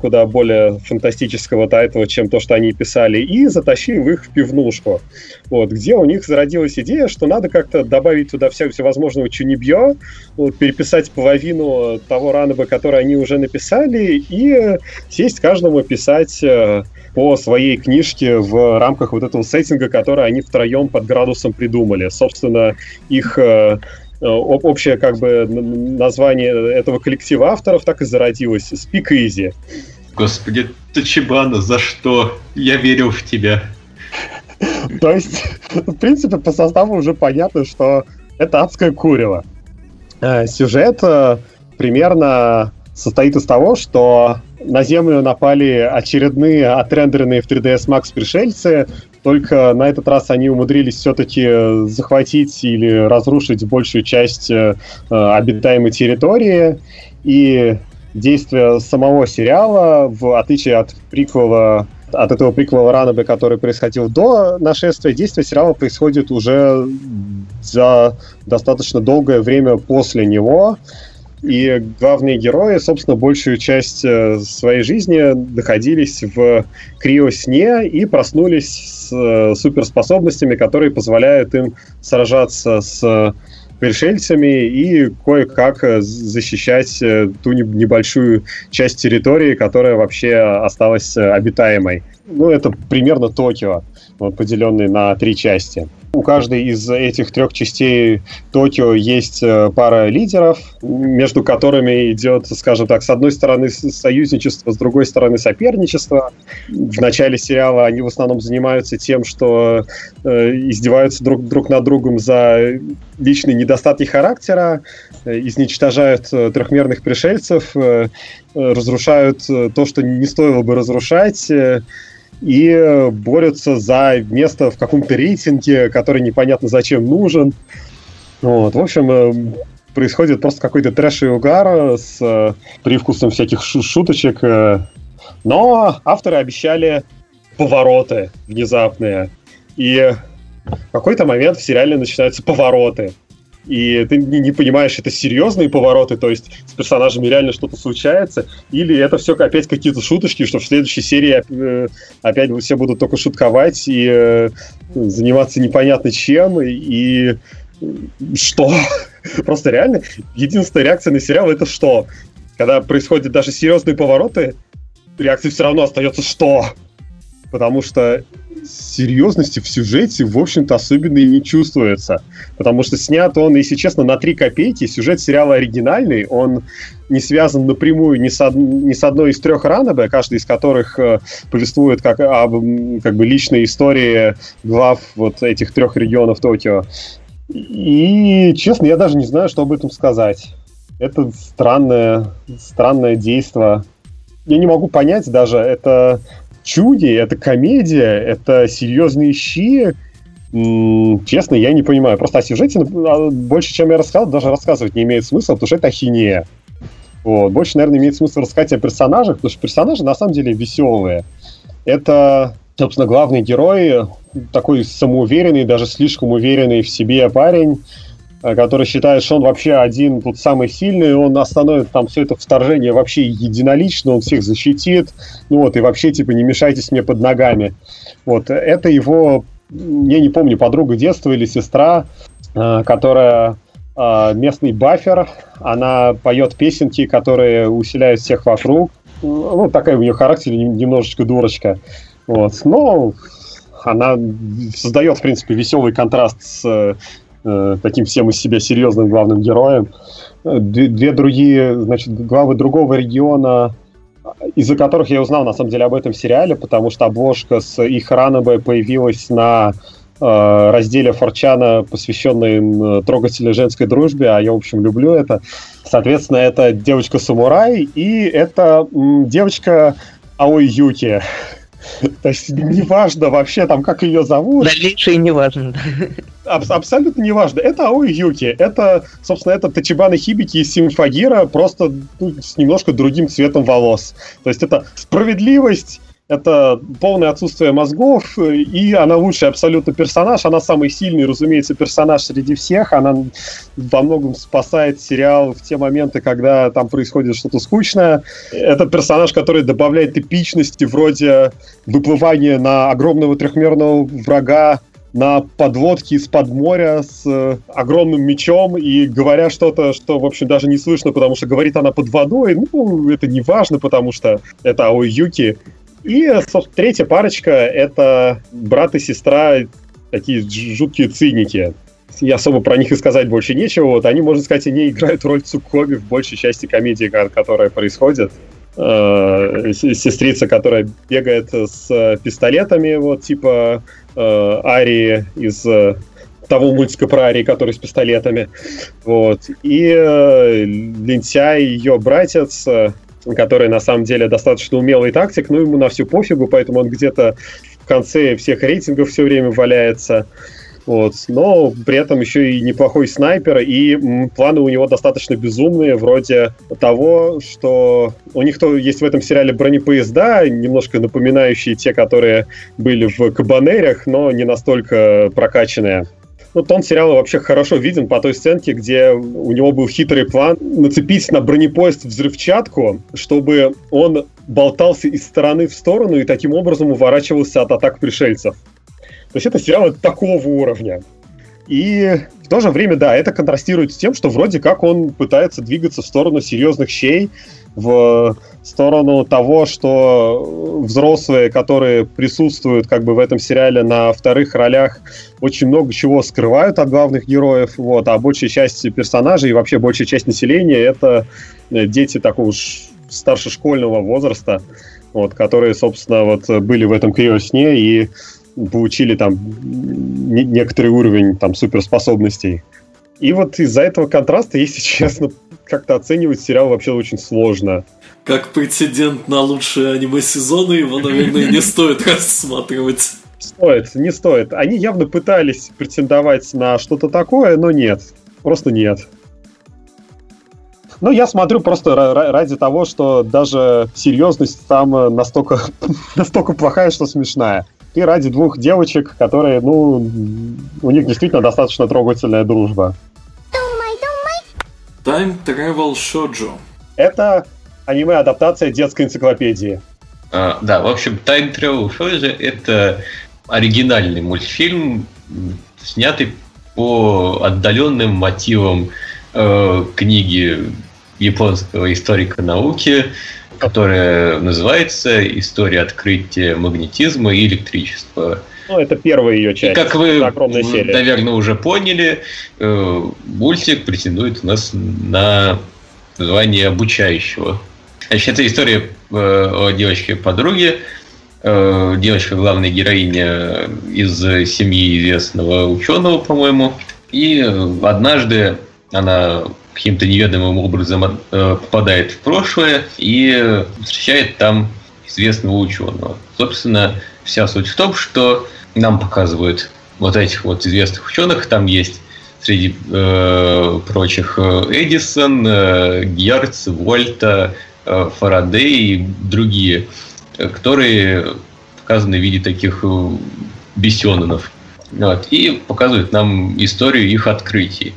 куда более фантастического тайтла, чем то, что они писали, и затащив их в пивнушку, вот, где у них зародилась идея, что надо как-то добавить туда все, всевозможного чунибьё, вот, переписать половину того ранова, который они уже написали, и сесть каждому писать э, по своей книжке в рамках вот этого сеттинга, который они втроем под градусом придумали. Собственно, их э, Э, общее как бы название этого коллектива авторов так и зародилось. Speak Easy.
Господи, Тачибана, за что? Я верил в тебя. *laughs*
То есть, в принципе, по составу уже понятно, что это адское курево. Э, сюжет э, примерно состоит из того, что на Землю напали очередные отрендеренные в 3ds Max пришельцы, только на этот раз они умудрились все-таки захватить или разрушить большую часть э, обитаемой территории. И действие самого сериала, в отличие от приквела от этого приквела Ранабе, который происходил до нашествия, действие сериала происходит уже за достаточно долгое время после него. И главные герои, собственно, большую часть э, своей жизни находились в криосне и проснулись с э, суперспособностями, которые позволяют им сражаться с пришельцами и кое-как защищать э, ту небольшую часть территории, которая вообще осталась обитаемой. Ну, это примерно Токио. вот, поделенный на три части. У каждой из этих трех частей Токио есть э, пара лидеров, между которыми идет, скажем так, с одной стороны союзничество, с другой стороны соперничество. В начале сериала они в основном занимаются тем, что э, издеваются друг, друг над другом за личные недостатки характера, э, изничтожают э, трехмерных пришельцев, э, разрушают э, то, что не стоило бы разрушать, э, и борются за место в каком-то рейтинге, который непонятно зачем нужен. Вот, в общем, э, происходит просто какой-то трэш и угар с э, привкусом всяких шуточек. Э. Но авторы обещали повороты внезапные. И в какой-то момент в сериале начинаются повороты и ты не, не понимаешь, это серьезные повороты, то есть с персонажами реально что-то случается, или это все опять какие-то шуточки, что в следующей серии э, опять все будут только шутковать и э, заниматься непонятно чем, и, и что? *laughs* Просто реально единственная реакция на сериал это что? Когда происходят даже серьезные повороты, реакция все равно остается что? Потому что серьезности в сюжете, в общем-то, особенно и не чувствуется. Потому что снят он, если честно, на 3 копейки. Сюжет сериала оригинальный, он не связан напрямую ни с, од... ни с одной из трех ранобе, каждый из которых э, повествует как, об как бы личной истории глав вот этих трех регионов Токио. И, честно, я даже не знаю, что об этом сказать. Это странное, странное действие. Я не могу понять даже, это чуди, это комедия, это серьезные щи. Честно, я не понимаю. Просто о сюжете а, больше, чем я рассказал, даже рассказывать не имеет смысла, потому что это ахинея. Вот. Больше, наверное, имеет смысл рассказать о персонажах, потому что персонажи на самом деле веселые. Это, собственно, главный герой, такой самоуверенный, даже слишком уверенный в себе парень, который считает, что он вообще один тут самый сильный, он остановит там все это вторжение вообще единолично, он всех защитит, ну вот, и вообще, типа, не мешайтесь мне под ногами. Вот, это его, я не помню, подруга детства или сестра, э, которая э, местный бафер, она поет песенки, которые усиляют всех вокруг, ну, такая у нее характер, немножечко дурочка, вот, но она создает, в принципе, веселый контраст с э, таким всем из себя серьезным главным героем. Две, две другие, значит, главы другого региона, из-за которых я узнал, на самом деле, об этом сериале, потому что обложка с их ранобой появилась на э, разделе Форчана, посвященной э, трогательной женской дружбе, а я, в общем, люблю это. Соответственно, это девочка-самурай, и это м, девочка Аой Юки. *laughs* То есть неважно вообще там, как ее зовут.
Дальнейшее неважно.
Аб- абсолютно неважно. Это Аой Юки. Это, собственно, это Тачибана Хибики из Симфагира, просто ну, с немножко другим цветом волос. То есть это справедливость, это полное отсутствие мозгов, и она лучший абсолютно персонаж. Она самый сильный, разумеется, персонаж среди всех. Она во многом спасает сериал в те моменты, когда там происходит что-то скучное. Это персонаж, который добавляет эпичности вроде выплывания на огромного трехмерного врага на подлодке из-под моря с э, огромным мечом и говоря что-то, что, в общем, даже не слышно, потому что говорит она под водой. Ну, это не важно, потому что это Аой Юки. И, третья парочка — это брат и сестра, такие жуткие циники. И особо про них и сказать больше нечего. Вот они, можно сказать, они играют роль Цукоми в большей части комедии, которая происходит. Э, сестрица, которая бегает с пистолетами, вот типа Арии из э, того мультика про Арии, который с пистолетами. Вот. И э, лентяй, ее братец, который на самом деле достаточно умелый тактик, но ему на всю пофигу, поэтому он где-то в конце всех рейтингов все время валяется. Вот. Но при этом еще и неплохой снайпер, и планы у него достаточно безумные, вроде того, что у них то есть в этом сериале бронепоезда, немножко напоминающие те, которые были в Кабанерях, но не настолько прокачанные. Ну, тон сериала вообще хорошо виден по той сценке, где у него был хитрый план нацепить на бронепоезд взрывчатку, чтобы он болтался из стороны в сторону и таким образом уворачивался от атак пришельцев. То есть это сериал такого уровня. И в то же время, да, это контрастирует с тем, что вроде как он пытается двигаться в сторону серьезных щей, в сторону того, что взрослые, которые присутствуют как бы в этом сериале на вторых ролях, очень много чего скрывают от главных героев, вот, а большая часть персонажей и вообще большая часть населения это э, дети такого старшешкольного возраста, вот, которые, собственно, вот были в этом криосне и получили там некоторый уровень там суперспособностей. И вот из-за этого контраста, *laughs* если честно, как-то оценивать сериал вообще очень сложно.
Как претендент на лучшие аниме-сезоны, его, наверное, не стоит *laughs* рассматривать.
Стоит, не стоит. Они явно пытались претендовать на что-то такое, но нет. Просто нет. Ну, я смотрю просто ради того, что даже серьезность там э, настолько, *laughs* настолько плохая, что смешная. И ради двух девочек, которые, ну, у них действительно достаточно трогательная дружба.
Time Travel Shoujo.
Это аниме-адаптация детской энциклопедии.
А, да, в общем, Time Travel Shoujo — это оригинальный мультфильм, снятый по отдаленным мотивам э, книги японского историка науки, которая называется «История открытия магнетизма и электричества».
Ну, это первая ее часть.
И как вы, наверное, уже поняли, э, мультик претендует у нас на название обучающего. Значит, это история э, о девочке-подруге. Э, девочка главная героиня из семьи известного ученого, по-моему. И однажды она каким-то неведомым образом попадает в прошлое и встречает там известного ученого. Собственно, вся суть в том, что нам показывают вот этих вот известных ученых. Там есть среди э, прочих э, Эдисон, э, Герц, Вольта, э, Фарадей и другие, которые показаны в виде таких э, бесенонов. Вот, и показывают нам историю их открытий.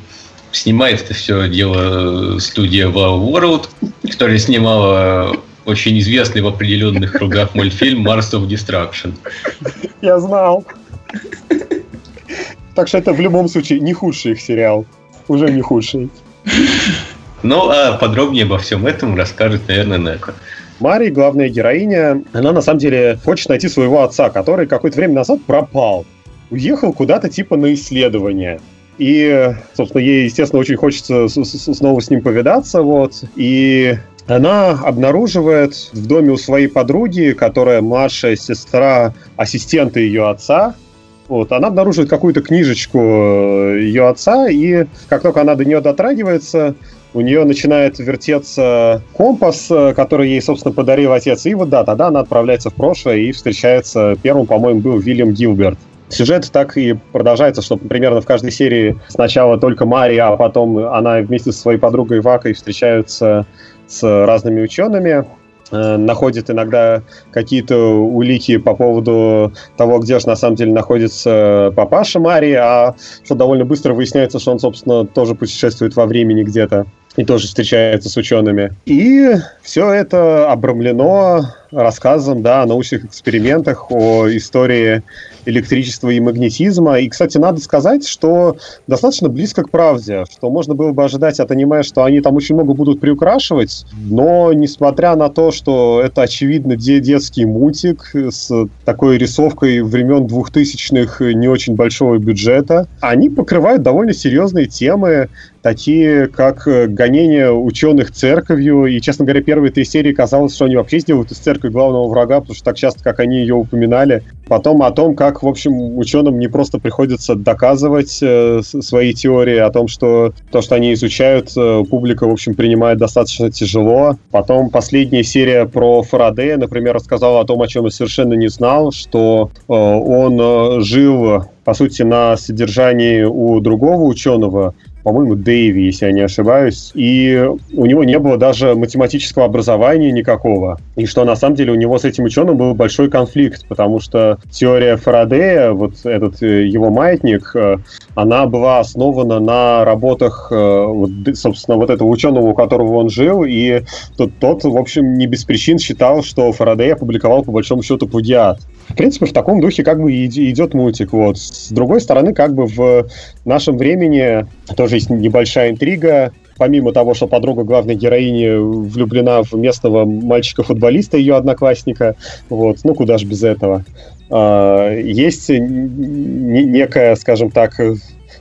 Снимает это все дело студия Wow World, которая снимала очень известный в определенных кругах мультфильм Mars of Destruction.
Я знал. Так что это в любом случае не худший их сериал. Уже не худший.
Ну, а подробнее обо всем этом расскажет, наверное, Неко.
Мари, главная героиня, она на самом деле хочет найти своего отца, который какое-то время назад пропал. Уехал куда-то типа на исследование. И, собственно, ей, естественно, очень хочется снова с ним повидаться, вот. И она обнаруживает в доме у своей подруги, которая младшая сестра ассистента ее отца, вот, она обнаруживает какую-то книжечку э, ее отца, и как только она до нее дотрагивается, у нее начинает вертеться компас, э, который ей, собственно, подарил отец. И вот да, тогда она отправляется в прошлое и встречается. Первым, по-моему, был Вильям Гилберт. Сюжет так и продолжается, что примерно в каждой серии сначала только Мария, а потом она вместе со своей подругой Вакой встречаются с разными учеными, э, находит иногда какие-то улики по поводу того, где же на самом деле находится папаша Марии, а что довольно быстро выясняется, что он, собственно, тоже путешествует во времени где-то и тоже встречается с учеными. И все это обрамлено рассказом да, о научных экспериментах, о истории электричества и магнетизма. И, кстати, надо сказать, что достаточно близко к правде, что можно было бы ожидать от аниме, что они там очень много будут приукрашивать, но несмотря на то, что это, очевидно, детский мультик с такой рисовкой времен 2000-х не очень большого бюджета, они покрывают довольно серьезные темы, такие как гонение ученых церковью. И, честно говоря, первые три серии казалось, что они вообще сделают из церкви главного врага, потому что так часто, как они ее упоминали. Потом о том, как, в общем, ученым не просто приходится доказывать э, свои теории, о том, что то, что они изучают, э, публика, в общем, принимает достаточно тяжело. Потом последняя серия про Фарадея, например, рассказала о том, о чем я совершенно не знал, что э, он э, жил по сути, на содержании у другого ученого, по-моему, Дэйви, если я не ошибаюсь, и у него не было даже математического образования никакого, и что на самом деле у него с этим ученым был большой конфликт, потому что теория Фарадея, вот этот э, его маятник, э, она была основана на работах, э, собственно, вот этого ученого, у которого он жил, и тот, тот, в общем, не без причин считал, что Фарадей опубликовал, по большому счету, плагиат. В принципе, в таком духе как бы идет мультик. Вот. С другой стороны, как бы в нашем времени тоже есть небольшая интрига. Помимо того, что подруга главной героини влюблена в местного мальчика-футболиста, ее одноклассника, вот, ну куда же без этого. А, есть некая, скажем так,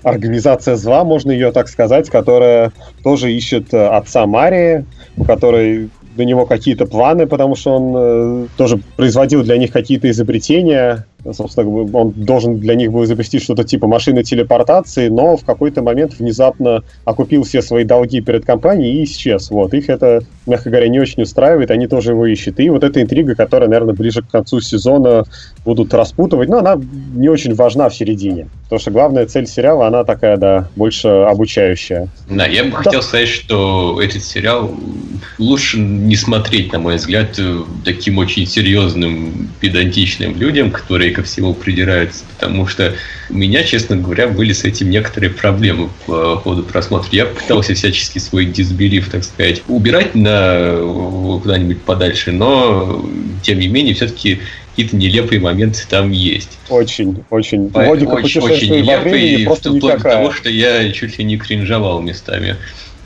организация зла, можно ее так сказать, которая тоже ищет отца Марии, у которой до него какие-то планы, потому что он э, тоже производил для них какие-то изобретения. Собственно, он должен для них был изобрести что-то типа машины телепортации, но в какой-то момент внезапно окупил все свои долги перед компанией и исчез. Вот. Их это, мягко говоря, не очень устраивает, они тоже его ищут. И вот эта интрига, которая, наверное, ближе к концу сезона будут распутывать, но она не очень важна в середине. Потому что главная цель сериала, она такая, да, больше обучающая.
Да, я бы да. хотел сказать, что этот сериал лучше не смотреть, на мой взгляд, таким очень серьезным, педантичным людям, которые ко всему придираются, потому что у меня, честно говоря, были с этим некоторые проблемы по ходу просмотра. Я пытался всячески свой дисбелив, так сказать, убирать на куда-нибудь подальше, но, тем не менее, все-таки какие-то нелепые моменты там есть.
Очень, очень.
По- Логика очень, очень нелепые, просто вплоть до того, что я чуть ли не кринжовал местами.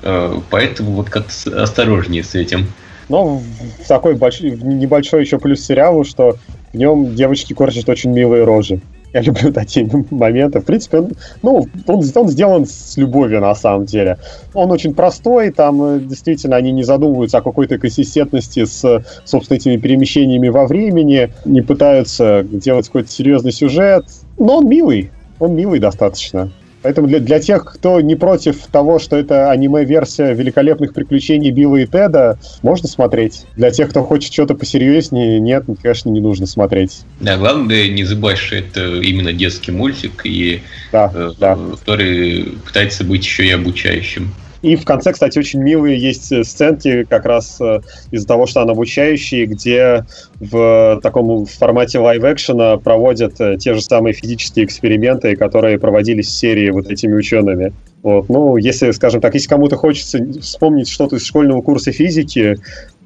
Э, поэтому вот как осторожнее с этим.
Но такой большой, небольшой еще плюс сериалу, что в нем девочки корчат очень милые рожи. Я *laughs* люблю такие моменты. В принципе, он, ну, он, он сделан с любовью на самом деле. Он очень простой, там э, действительно они не задумываются о какой-то консистентности с, собственно, этими перемещениями во времени, не пытаются делать какой-то серьезный сюжет. Но он милый, он милый достаточно. Поэтому для, для тех, кто не против того, что это аниме-версия великолепных приключений Билла и Теда, можно смотреть. Для тех, кто хочет что-то посерьезнее, нет, конечно, не нужно смотреть.
Да, главное не забывать, что это именно детский мультик, и
да, э, да.
который пытается быть еще и обучающим.
И в конце, кстати, очень милые есть э, сценки как раз э, из-за того, что он обучающий, где в таком формате лайв-экшена проводят э, те же самые физические эксперименты, которые проводились в серии вот этими учеными. Вот. Ну, если, скажем так, если кому-то хочется вспомнить что-то из школьного курса физики,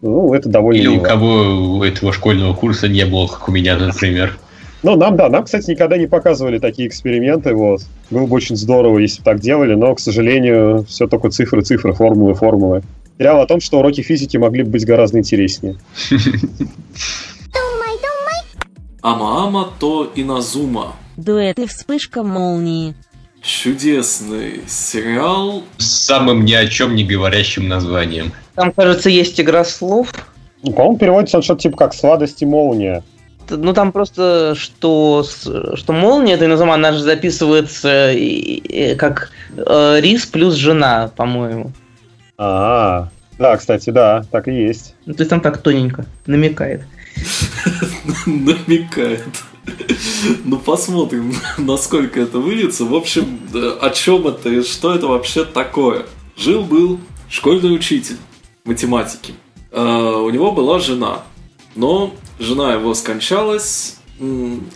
ну, это довольно
Или
мило.
у кого этого школьного курса не было, как у меня, например.
Ну, нам, да, нам, кстати, никогда не показывали такие эксперименты, вот. Было бы очень здорово, если бы так делали, но, к сожалению, все только цифры, цифры, формулы, формулы. Сериал о том, что уроки физики могли бы быть гораздо интереснее.
Ама-ама то Иназума.
Дуэт и вспышка молнии.
Чудесный сериал.
С самым ни о чем не говорящим названием.
Там, кажется, есть игра слов.
Ну, по-моему, переводится он что-то типа как «Сладости молния»
ну там просто, что, что молния, это назовем, она же записывается как э, рис плюс жена, по-моему.
А, да, кстати, да, так и есть.
Ну, то есть там так тоненько намекает. *laughs*
Намекает. Ну, посмотрим, *laughs* насколько это выльется. В общем, о чем это и что это вообще такое? Жил-был школьный учитель математики. А, у него была жена, но жена его скончалась,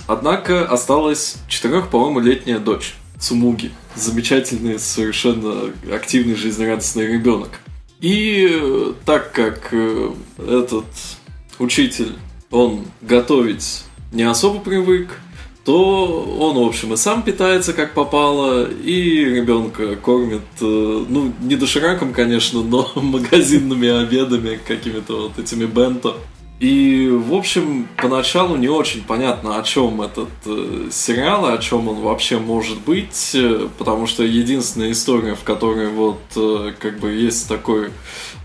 однако осталась четырех, по-моему, летняя дочь Цумуги. Замечательный, совершенно активный, жизнерадостный ребенок. И э, так как э, этот учитель, он готовить не особо привык, то он, в общем, и сам питается как попало, и ребенка кормит, э, ну, не дошираком, конечно, но *laughs* магазинными обедами, какими-то вот этими бенто. И, в общем, поначалу не очень понятно, о чем этот э, сериал, о чем он вообще может быть, э, потому что единственная история, в которой вот э, как бы есть такой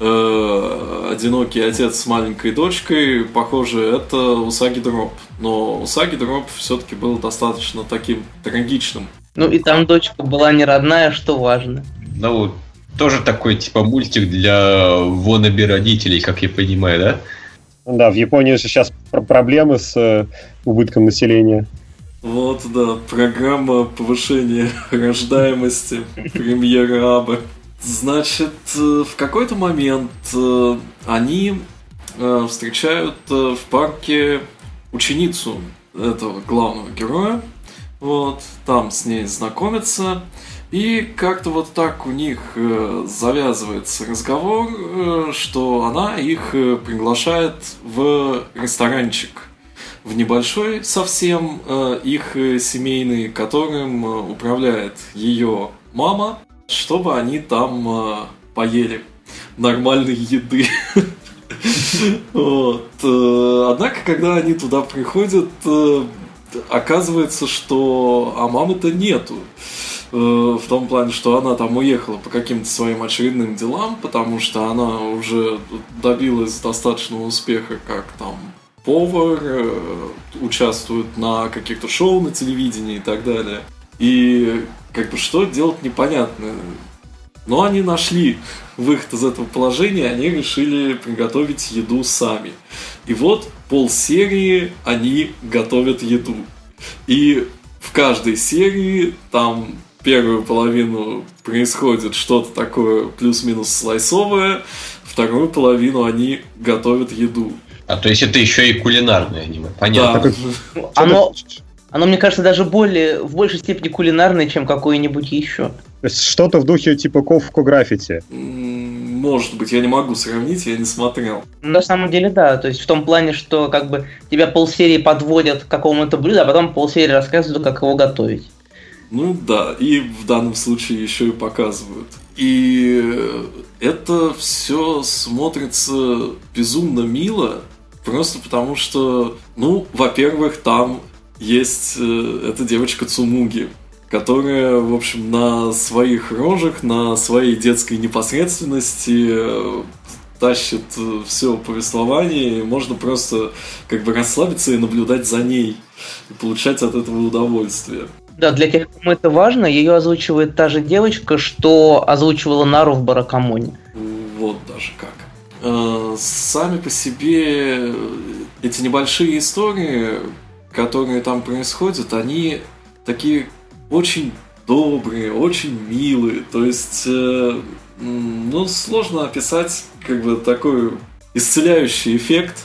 э, одинокий отец с маленькой дочкой, похоже, это Усаги Дроп. Но Усаги Дроп все-таки был достаточно таким трагичным.
Ну и там дочка была не родная, что важно.
Ну, тоже такой типа мультик для wannabe родителей, как я понимаю, да?
Да, в Японии же сейчас проблемы с э, убытком населения.
Вот, да, программа повышения *laughs* рождаемости премьера Абы. Значит, э, в какой-то момент э, они встречают в парке ученицу этого главного героя. Вот, там с ней знакомятся. И как-то вот так у них э, завязывается разговор, э, что она их э, приглашает в ресторанчик. в небольшой совсем их семейный, которым управляет ее мама, чтобы они там поели нормальной еды. *laughs* Однако, когда они туда приходят, оказывается, что а мамы-то нету. Э, в том плане, что она там уехала по каким-то своим очередным делам, потому что она уже добилась достаточного успеха, как там повар, э, участвует на каких-то шоу на телевидении и так далее. И как бы что делать непонятно. Но они нашли выход из этого положения, они решили приготовить еду сами. И вот полсерии они готовят еду. И в каждой серии там первую половину происходит что-то такое плюс-минус слайсовое, вторую половину они готовят еду.
А то есть это еще и кулинарное аниме, понятно.
Да. Оно, оно, мне кажется, даже более, в большей степени кулинарное, чем какое-нибудь еще.
То есть что-то в духе типа Ковку граффити.
Может быть, я не могу сравнить, я не смотрел.
На самом деле, да. То есть в том плане, что как бы тебя полсерии подводят к какому-то блюду, а потом полсерии рассказывают, как его готовить.
Ну да, и в данном случае еще и показывают. И это все смотрится безумно мило, просто потому что, ну, во-первых, там есть э, эта девочка Цумуги, которая, в общем, на своих рожах, на своей детской непосредственности э, тащит э, все повествование, и можно просто как бы расслабиться и наблюдать за ней, и получать от этого удовольствие.
Да, для тех, кому это важно, ее озвучивает та же девочка, что озвучивала Нару в Баракамоне.
Вот даже как. Э, сами по себе эти небольшие истории, которые там происходят, они такие очень добрые, очень милые. То есть, э, ну, сложно описать как бы такой исцеляющий эффект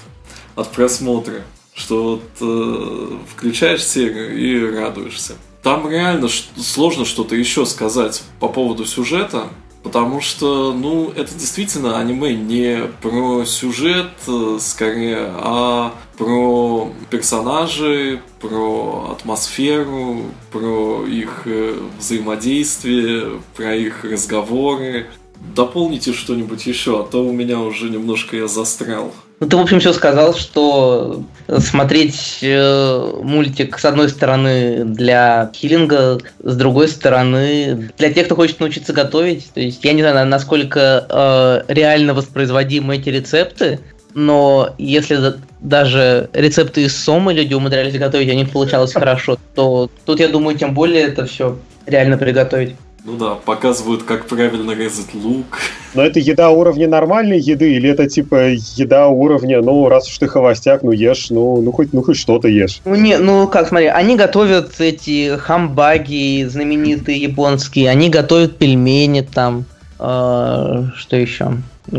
от просмотра, что вот э, включаешь серию и радуешься. Там реально сложно что-то еще сказать по поводу сюжета, потому что, ну, это действительно аниме не про сюжет, э, скорее, а про персонажей, про атмосферу, про их э, взаимодействие, про их разговоры. Дополните что-нибудь еще, а то у меня уже немножко я застрял.
Ну, ты, в общем, все сказал, что смотреть э, мультик, с одной стороны, для хилинга, с другой стороны, для тех, кто хочет научиться готовить. То есть, я не знаю, насколько э, реально воспроизводимы эти рецепты, но если даже рецепты из Сомы люди умудрялись готовить, и у них получалось хорошо, то тут, я думаю, тем более это все реально приготовить.
Ну да, показывают, как правильно резать лук.
Но это еда уровня нормальной еды, или это типа еда уровня, ну, раз уж ты холостяк, ну ешь, ну, ну хоть, ну хоть что-то ешь.
Ну не, ну как, смотри, они готовят эти хамбаги знаменитые японские, они готовят пельмени там, э, что еще?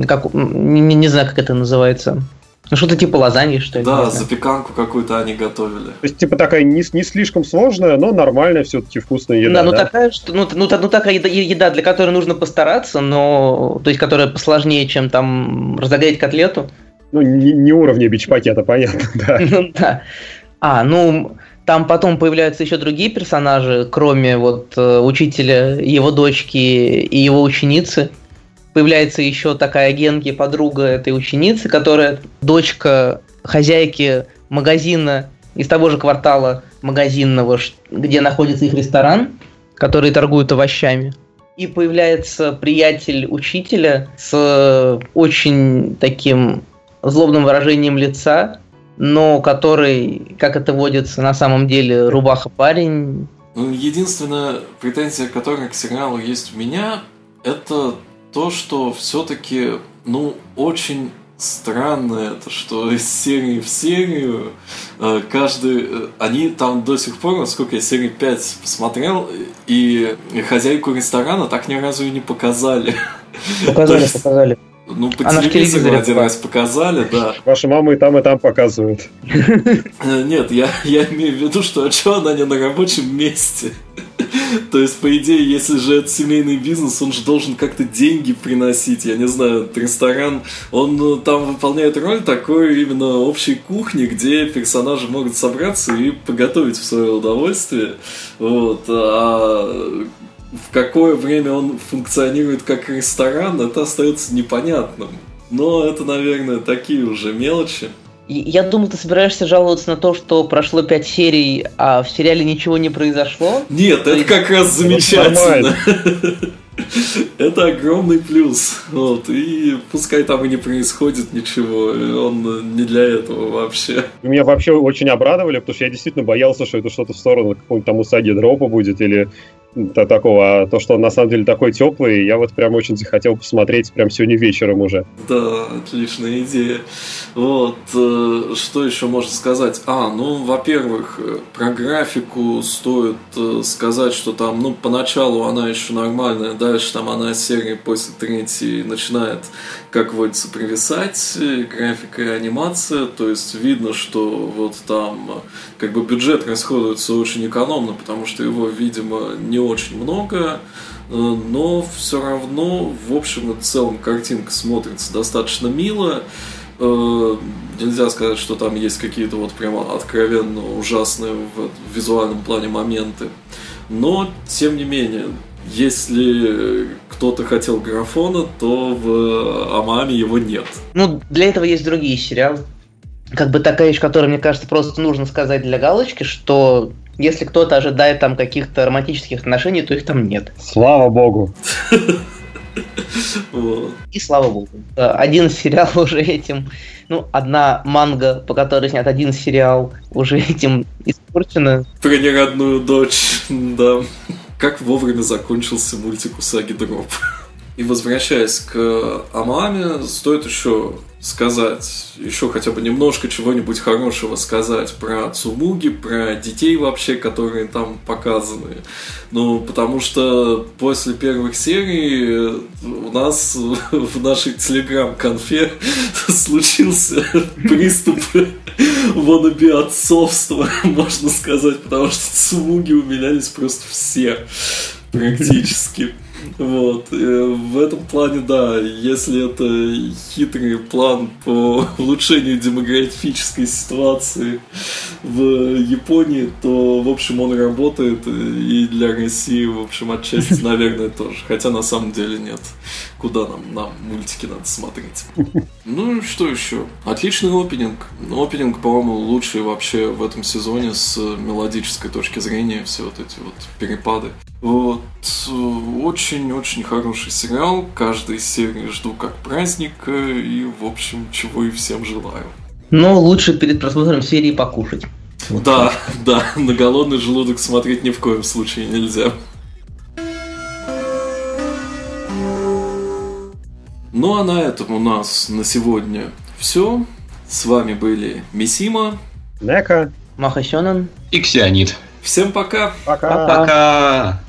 Как, не, не знаю, как это называется. Ну, что-то типа лазаньи, что ли?
Да, запеканку какую-то они готовили. То
есть, типа, такая не, не слишком сложная, но нормальная все-таки вкусная еда.
Да, ну да? такая, что, ну, ну, ну такая еда, еда, для которой нужно постараться, но, то есть, которая посложнее, чем там разогреть котлету.
Ну, не, не уровня бич-пакета, понятно, *laughs* да.
Ну, да. А, ну, там потом появляются еще другие персонажи, кроме вот э, учителя, его дочки и его ученицы появляется еще такая Генки, подруга этой ученицы, которая дочка хозяйки магазина из того же квартала магазинного, где находится их ресторан, который торгует овощами. И появляется приятель учителя с очень таким злобным выражением лица, но который, как это водится, на самом деле рубаха парень.
Ну, единственная претензия, которая к сериалу есть у меня, это то, что все-таки, ну, очень странно это, что из серии в серию э, каждый... Э, они там до сих пор, насколько я серии 5 посмотрел, и хозяйку ресторана так ни разу и не показали.
Показали, *laughs* есть, показали.
Ну, по Она телевизору один раз показали, да.
Ваши мамы и там, и там показывают.
Э, нет, я, я имею в виду, что а что она не на рабочем месте? *laughs* То есть, по идее, если же это семейный бизнес, он же должен как-то деньги приносить. Я не знаю, ресторан, он э, там выполняет роль такой именно общей кухни, где персонажи могут собраться и поготовить в свое удовольствие. Вот. А в какое время он функционирует как ресторан, это остается непонятным. Но это, наверное, такие уже мелочи.
Я думал, ты собираешься жаловаться на то, что прошло пять серий, а в сериале ничего не произошло?
Нет, это как раз замечательно. *laughs* Это огромный плюс. Вот. И пускай там и не происходит ничего, он не для этого вообще.
Меня вообще очень обрадовали, потому что я действительно боялся, что это что-то в сторону какого-нибудь там усаги дропа будет, или такого, а то, что он на самом деле такой теплый, я вот прям очень захотел посмотреть прям сегодня вечером уже.
Да, отличная идея. Вот, э, что еще можно сказать? А, ну, во-первых, э, про графику стоит э, сказать, что там, ну, поначалу она еще нормальная, дальше там она серии после третьей начинает, как водится, провисать, графика и анимация, то есть видно, что вот там как бы бюджет расходуется очень экономно, потому что его, видимо, не очень много, э, но все равно, в общем и целом, картинка смотрится достаточно мило. Э, нельзя сказать, что там есть какие-то вот прямо откровенно ужасные в визуальном плане моменты. Но, тем не менее, если кто-то хотел графона, то в Амаме его нет.
Ну, для этого есть другие сериалы. Как бы такая вещь, которую, мне кажется, просто нужно сказать для галочки, что если кто-то ожидает там каких-то романтических отношений, то их там нет.
Слава богу. *laughs*
И слава богу. Один сериал *laughs* уже этим, ну, одна манга, по которой снят один сериал, уже этим испорчена.
Про неродную дочь, *laughs* да. Как вовремя закончился мультик Усаги Дроп. И возвращаясь к Амаме, стоит еще сказать, еще хотя бы немножко чего-нибудь хорошего сказать про Цумуги, про детей вообще, которые там показаны. Ну, потому что после первых серий у нас *laughs* в нашей телеграм-конфе *laughs* случился *laughs* приступ воноби отцовства, можно сказать, потому что Цумуги умилялись просто все практически. Вот. В этом плане, да, если это хитрый план по *laughs* улучшению демографической ситуации в Японии, то, в общем, он работает и для России, в общем, отчасти, *laughs* наверное, тоже. Хотя на самом деле нет. Куда нам? Нам мультики надо смотреть. *laughs* Ну, что еще? Отличный опенинг. Опенинг, по-моему, лучший вообще в этом сезоне с мелодической точки зрения. Все вот эти вот перепады. Вот. Очень-очень хороший сериал. Каждой серии жду как праздника. И, в общем, чего и всем желаю.
Но лучше перед просмотром серии покушать.
Вот да, так. *laughs* да, на голодный желудок смотреть ни в коем случае нельзя. Ну а на этом у нас на сегодня все. С вами были Мисима,
Нека,
Махасёнан
и Ксионид.
Всем пока.
Пока.
Пока.